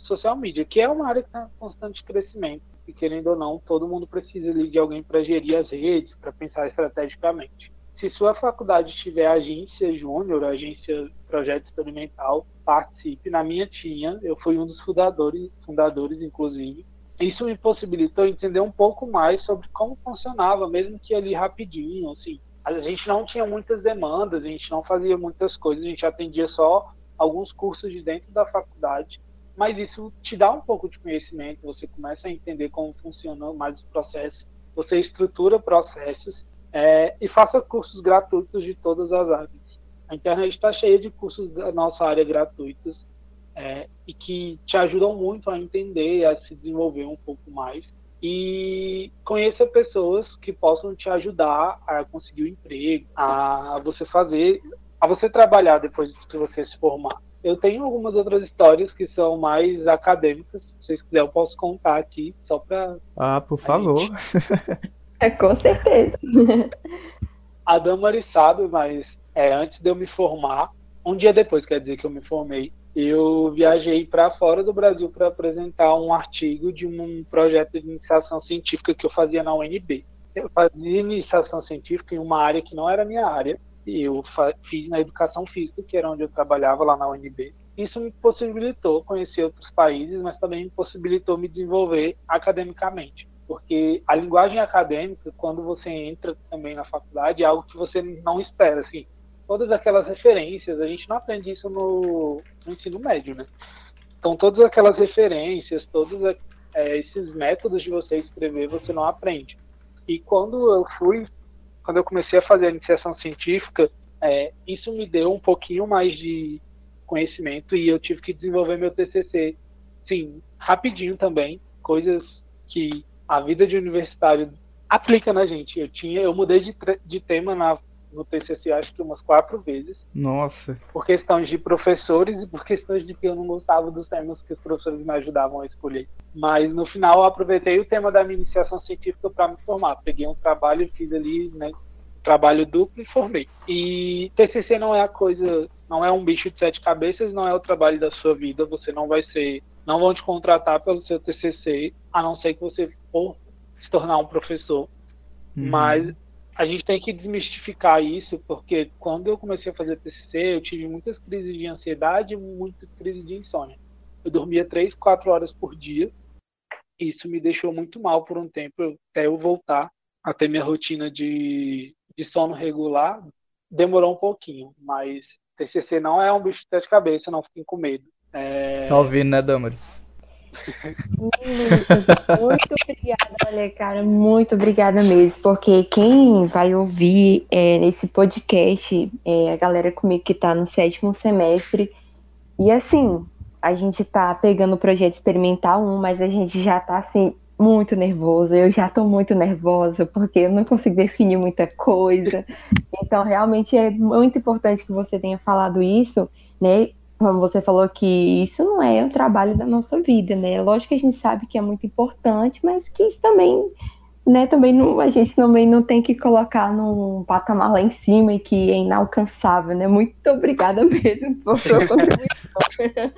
S3: social media, que é uma área que está em constante crescimento. E querendo ou não, todo mundo precisa de alguém para gerir as redes, para pensar estrategicamente. Se sua faculdade tiver agência júnior, agência projeto experimental, participe. Na minha tinha, eu fui um dos fundadores, fundadores inclusive, isso me possibilitou entender um pouco mais sobre como funcionava, mesmo que ali rapidinho, assim. A gente não tinha muitas demandas, a gente não fazia muitas coisas, a gente atendia só alguns cursos de dentro da faculdade, mas isso te dá um pouco de conhecimento, você começa a entender como funcionam mais os processos, você estrutura processos é, e faça cursos gratuitos de todas as áreas. A internet está cheia de cursos da nossa área gratuitos é, e que te ajudam muito a entender, a se desenvolver um pouco mais. E conheça pessoas que possam te ajudar a conseguir o um emprego, a você fazer, a você trabalhar depois que você se formar. Eu tenho algumas outras histórias que são mais acadêmicas. Se vocês quiserem, eu posso contar aqui, só para.
S2: Ah, por favor.
S1: Gente... é, com certeza.
S3: A Damari sabe, mas é, antes de eu me formar, um dia depois, quer dizer, que eu me formei, eu viajei para fora do Brasil para apresentar um artigo de um projeto de iniciação científica que eu fazia na UNB. Eu fazia iniciação científica em uma área que não era minha área, eu fiz na educação física, que era onde eu trabalhava lá na UNB. Isso me possibilitou conhecer outros países, mas também me possibilitou me desenvolver academicamente. Porque a linguagem acadêmica, quando você entra também na faculdade, é algo que você não espera. Assim, todas aquelas referências, a gente não aprende isso no, no ensino médio, né? Então, todas aquelas referências, todos é, esses métodos de você escrever, você não aprende. E quando eu fui, quando eu comecei a fazer a iniciação científica, é, isso me deu um pouquinho mais de conhecimento e eu tive que desenvolver meu TCC, sim, rapidinho também, coisas que a vida de universitário aplica na gente. Eu tinha, eu mudei de, de tema na no TCC acho que umas quatro vezes.
S2: Nossa.
S3: Por questões de professores e por questões de que eu não gostava dos temas que os professores me ajudavam a escolher. Mas no final eu aproveitei o tema da minha iniciação científica para me formar. Peguei um trabalho, fiz ali, né, trabalho duplo e formei. E TCC não é a coisa, não é um bicho de sete cabeças, não é o trabalho da sua vida. Você não vai ser, não vão te contratar pelo seu TCC, a não ser que você for se tornar um professor. Uhum. Mas a gente tem que desmistificar isso, porque quando eu comecei a fazer TCC, eu tive muitas crises de ansiedade e muitas crises de insônia. Eu dormia três, quatro horas por dia. Isso me deixou muito mal por um tempo, até eu voltar a ter minha rotina de, de sono regular. Demorou um pouquinho, mas TCC não é um bicho de sete cabeças, não fiquem com medo. É...
S2: Tá ouvindo, né, Damaris?
S1: Muito obrigada, olha, cara, muito obrigada mesmo, porque quem vai ouvir é, podcast é a galera comigo que tá no sétimo semestre, e assim, a gente tá pegando o projeto experimental 1, mas a gente já tá assim, muito nervoso. Eu já tô muito nervosa porque eu não consigo definir muita coisa. Então, realmente é muito importante que você tenha falado isso, né? Como você falou que isso não é o trabalho da nossa vida, né? Lógico que a gente sabe que é muito importante, mas que isso também, né, também não, a gente também não tem que colocar num patamar lá em cima e que é inalcançável, né? Muito obrigada mesmo por sua contribuição.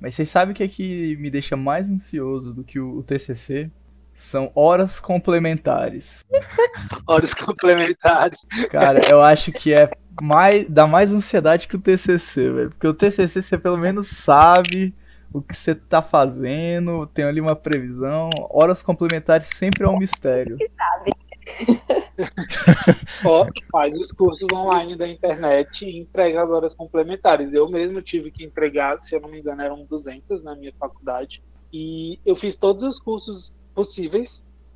S2: Mas vocês sabem o que é que me deixa mais ansioso do que o, o TCC? São horas complementares.
S3: horas complementares.
S2: Cara, eu acho que é mais dá mais ansiedade que o TCC, velho. Porque o TCC você pelo menos sabe o que você tá fazendo, tem ali uma previsão. Horas complementares sempre é um mistério.
S1: Sabe.
S3: Ó, faz os cursos online da internet e entrega as horas complementares. Eu mesmo tive que entregar, se eu não me engano, eram 200 na minha faculdade. E eu fiz todos os cursos possíveis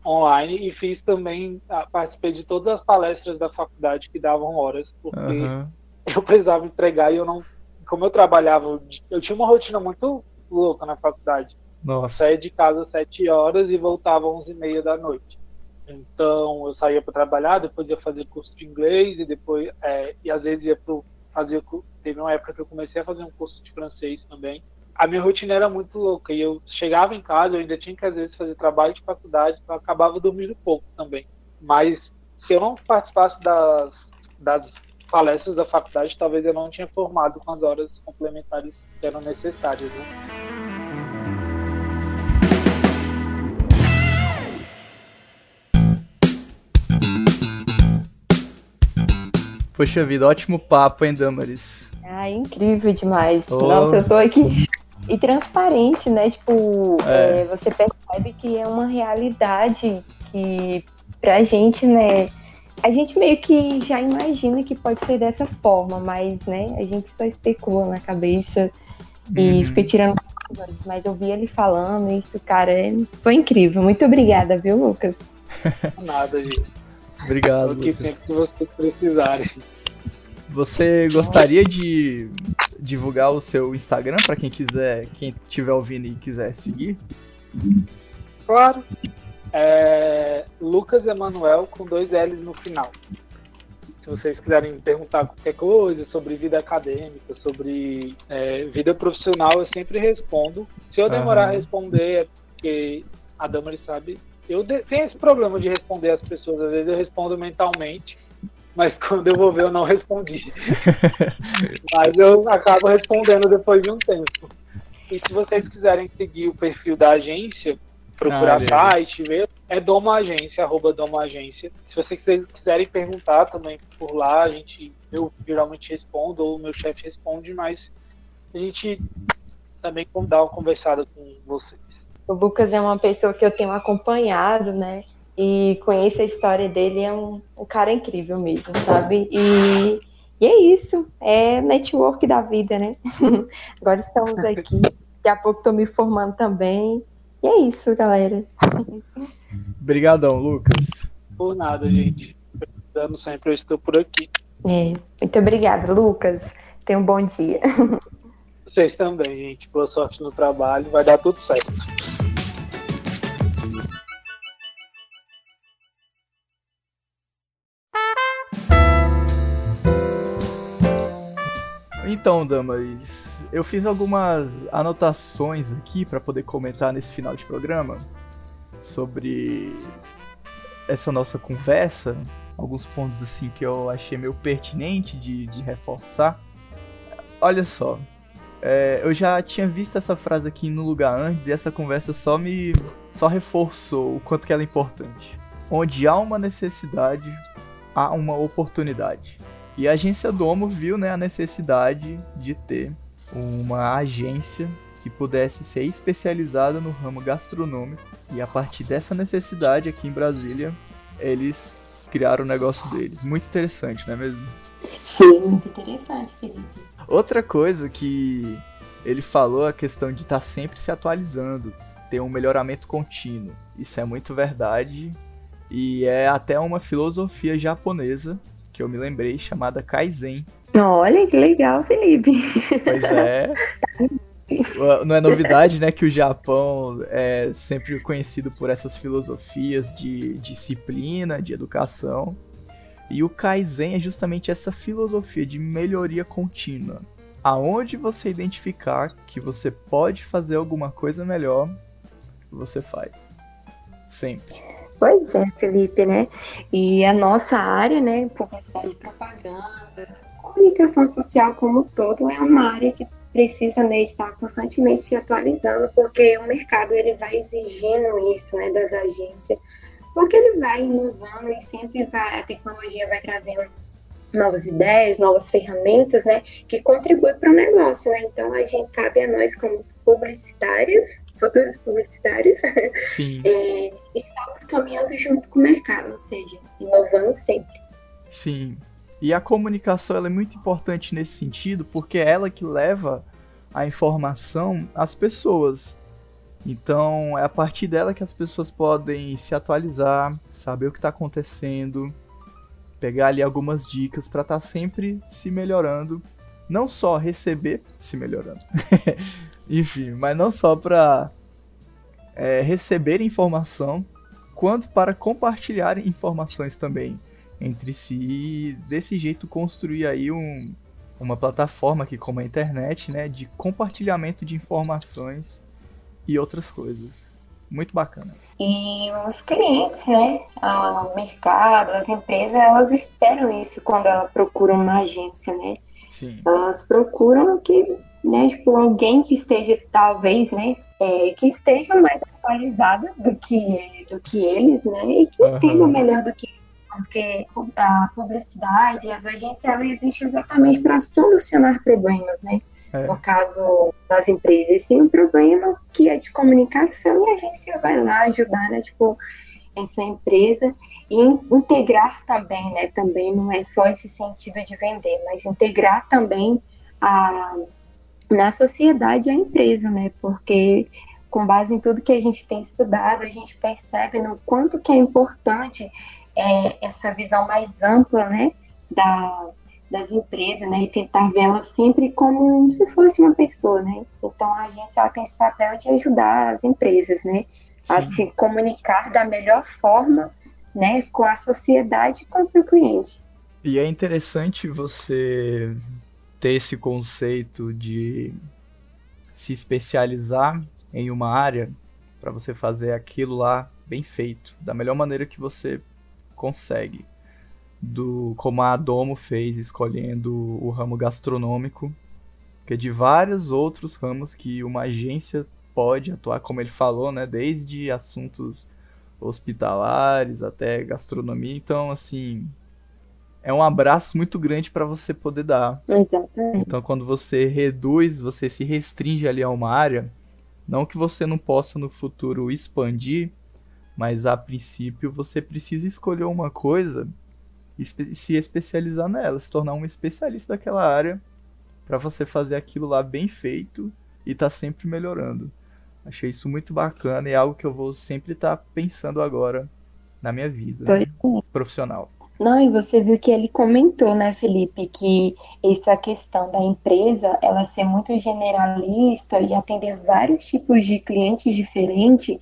S3: online e fiz também, ah, participei de todas as palestras da faculdade que davam horas, porque uhum. eu precisava entregar e eu não. Como eu trabalhava, eu tinha uma rotina muito louca na faculdade.
S2: Nossa.
S3: Saía de casa às 7 horas e voltava às 11 e meia da noite. Então eu saía para trabalhar, depois ia fazer curso de inglês e depois é, e às vezes ia pro fazer teve uma época que eu comecei a fazer um curso de francês também. A minha rotina era muito louca e eu chegava em casa, eu ainda tinha que às vezes fazer trabalho de faculdade, então eu acabava dormindo pouco também. Mas se eu não participasse das, das palestras da faculdade, talvez eu não tinha formado com as horas complementares que eram necessárias. Né?
S2: Poxa vida, ótimo papo, hein, Damaris?
S1: Ah, incrível demais. Oh. Nossa, eu tô aqui. E transparente, né? Tipo, é. É, você percebe que é uma realidade que pra gente, né? A gente meio que já imagina que pode ser dessa forma, mas, né, a gente só especula na cabeça e uhum. fica tirando mas eu vi ele falando isso, cara, é, foi incrível. Muito obrigada, viu, Lucas?
S3: Nada, gente.
S2: Obrigado.
S3: que sempre que vocês precisarem.
S2: Você gostaria de divulgar o seu Instagram para quem quiser, quem estiver ouvindo e quiser seguir?
S3: Claro. É Lucas Emanuel com dois L's no final. Se vocês quiserem perguntar qualquer coisa sobre vida acadêmica, sobre é, vida profissional, eu sempre respondo. Se eu demorar uhum. a responder é porque a Damaris sabe eu tenho esse problema de responder as pessoas. Às vezes eu respondo mentalmente, mas quando eu vou ver eu não respondi. mas eu acabo respondendo depois de um tempo. E se vocês quiserem seguir o perfil da agência, procurar ah, site, ver, é Doma Agência, arroba Doma Agência. Se vocês quiserem perguntar também por lá, a gente, eu geralmente respondo, ou o meu chefe responde, mas a gente também dá uma conversada com vocês.
S1: O Lucas é uma pessoa que eu tenho acompanhado, né? E conheço a história dele, é um, um cara incrível mesmo, sabe? E, e é isso, é network da vida, né? Agora estamos aqui, daqui a pouco estou me formando também. E é isso, galera.
S2: Obrigadão, Lucas.
S3: Por nada, gente. Precisando sempre, eu estou por aqui.
S1: É, muito obrigada, Lucas. Tenha um bom dia.
S3: Vocês também, gente. Boa sorte no trabalho. Vai dar tudo certo.
S2: Então, Damas, eu fiz algumas anotações aqui para poder comentar nesse final de programa sobre essa nossa conversa, alguns pontos assim que eu achei meio pertinente de, de reforçar. Olha só, é, eu já tinha visto essa frase aqui no lugar antes e essa conversa só me só reforçou o quanto que ela é importante. Onde há uma necessidade, há uma oportunidade. E a agência Domo viu né, a necessidade de ter uma agência que pudesse ser especializada no ramo gastronômico. E a partir dessa necessidade aqui em Brasília, eles criaram o negócio deles. Muito interessante, não é mesmo?
S1: Sim, muito interessante, Felipe.
S2: Outra coisa que ele falou a questão de estar tá sempre se atualizando, ter um melhoramento contínuo. Isso é muito verdade e é até uma filosofia japonesa que eu me lembrei chamada Kaizen.
S1: Olha que legal, Felipe.
S2: Pois é. Não é novidade, né, que o Japão é sempre conhecido por essas filosofias de disciplina, de educação. E o Kaizen é justamente essa filosofia de melhoria contínua. Aonde você identificar que você pode fazer alguma coisa melhor, você faz. Sempre.
S1: Pois é, Felipe, né? E a nossa área, né, publicidade e propaganda, comunicação social como um todo, é uma área que precisa né, estar constantemente se atualizando, porque o mercado ele vai exigindo isso né, das agências, porque ele vai inovando e sempre vai, a tecnologia vai trazendo novas ideias, novas ferramentas, né, que contribuem para o negócio, né? Então a gente cabe a nós como publicitários, futuros publicitários, é, estamos caminhando junto com o mercado, ou seja, inovando sempre.
S2: Sim, e a comunicação é muito importante nesse sentido, porque é ela que leva a informação às pessoas. Então é a partir dela que as pessoas podem se atualizar, saber o que está acontecendo, pegar ali algumas dicas para estar tá sempre se melhorando. Não só receber se melhorando, enfim, mas não só para é, receber informação, quanto para compartilhar informações também entre si e desse jeito construir aí um, uma plataforma aqui como a internet, né, de compartilhamento de informações e outras coisas. Muito bacana.
S1: E os clientes, né, o mercado, as empresas, elas esperam isso quando elas procuram uma agência, né?
S2: Sim.
S1: Elas procuram que, né, tipo, alguém que esteja, talvez, né, é, que esteja mais atualizada do que, do que eles, né, e que uhum. entenda melhor do que porque a publicidade, as agências, ela existe exatamente para solucionar problemas, né? É. No caso das empresas, tem um problema que é de comunicação e a agência vai lá ajudar, né? Tipo, essa empresa e integrar também, né? Também não é só esse sentido de vender, mas integrar também a, na sociedade a empresa, né? Porque com base em tudo que a gente tem estudado, a gente percebe no quanto que é importante é, essa visão mais ampla, né, da, das empresas, né, e tentar vê-la sempre como se fosse uma pessoa, né. Então a agência ela tem esse papel de ajudar as empresas, né, a se comunicar da melhor forma, né, com a sociedade e com o seu cliente.
S2: E é interessante você ter esse conceito de se especializar em uma área para você fazer aquilo lá bem feito, da melhor maneira que você consegue. Do como a Domo fez escolhendo o ramo gastronômico, que é de vários outros ramos que uma agência pode atuar, como ele falou, né, desde assuntos hospitalares até gastronomia. Então, assim, é um abraço muito grande para você poder dar.
S1: Exatamente.
S2: Então, quando você reduz, você se restringe ali a uma área, não que você não possa no futuro expandir, mas a princípio você precisa escolher uma coisa e se especializar nela, se tornar um especialista daquela área para você fazer aquilo lá bem feito e tá sempre melhorando. Achei isso muito bacana e é algo que eu vou sempre estar tá pensando agora na minha vida né, profissional.
S1: Não, e você viu que ele comentou, né, Felipe, que essa questão da empresa, ela ser muito generalista e atender vários tipos de clientes diferentes,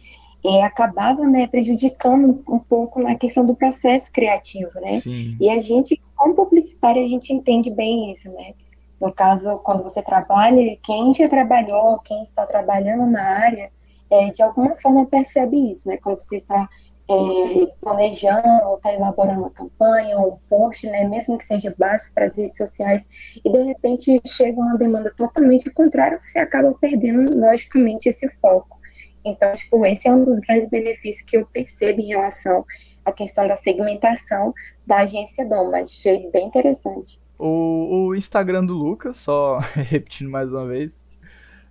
S1: é, acabava né, prejudicando um pouco na questão do processo criativo, né?
S2: Sim.
S1: E a gente, como publicitário, a gente entende bem isso, né? No caso, quando você trabalha, quem já trabalhou, quem está trabalhando na área, é, de alguma forma percebe isso, né? Quando você está é, planejando está elaborando uma campanha um post, né? Mesmo que seja básico para as redes sociais, e de repente chega uma demanda totalmente contrária, você acaba perdendo, logicamente, esse foco. Então, tipo, esse é um dos grandes benefícios que eu percebo em relação à questão da segmentação da agência Dom, mas achei bem interessante.
S2: O, o Instagram do Lucas, só repetindo mais uma vez,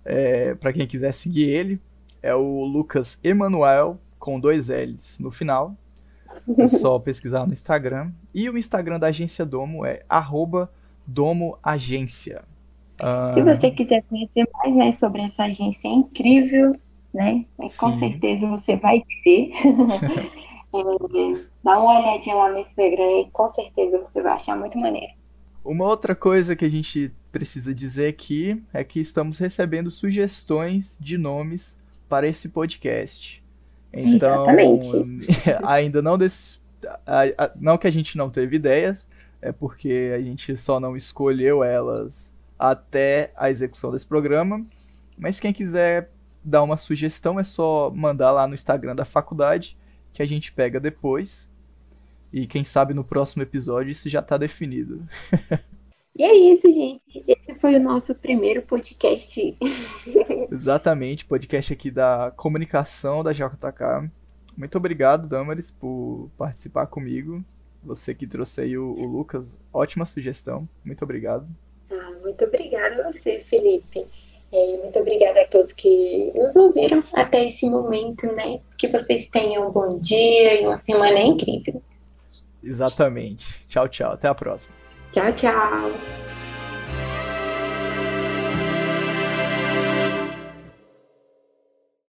S2: é, para quem quiser seguir ele, é o Lucas Emanuel, com dois L's no final. É só pesquisar no Instagram. E o Instagram da agência Domo é arroba Domo Agência.
S1: Ah. Se você quiser conhecer mais né, sobre essa agência incrível, né? Com certeza você vai ter. é, dá uma olhadinha lá no Instagram e com certeza você vai achar muito maneiro.
S2: Uma outra coisa que a gente precisa dizer aqui é que estamos recebendo sugestões de nomes para esse podcast. Então, ainda não desse, não que a gente não teve ideias, é porque a gente só não escolheu elas até a execução desse programa. Mas quem quiser dar uma sugestão é só mandar lá no Instagram da faculdade, que a gente pega depois. E quem sabe no próximo episódio isso já está definido.
S1: E é isso, gente. Esse foi o nosso primeiro podcast.
S2: Exatamente, podcast aqui da comunicação da JK. Muito obrigado, Damaris, por participar comigo. Você que trouxe aí o, o Lucas, ótima sugestão. Muito obrigado.
S1: Ah, muito obrigada a você, Felipe. É, muito obrigada a todos que nos ouviram até esse momento, né? Que vocês tenham um bom dia e uma semana incrível.
S2: Exatamente. Tchau, tchau. Até a próxima.
S1: Tchau, tchau!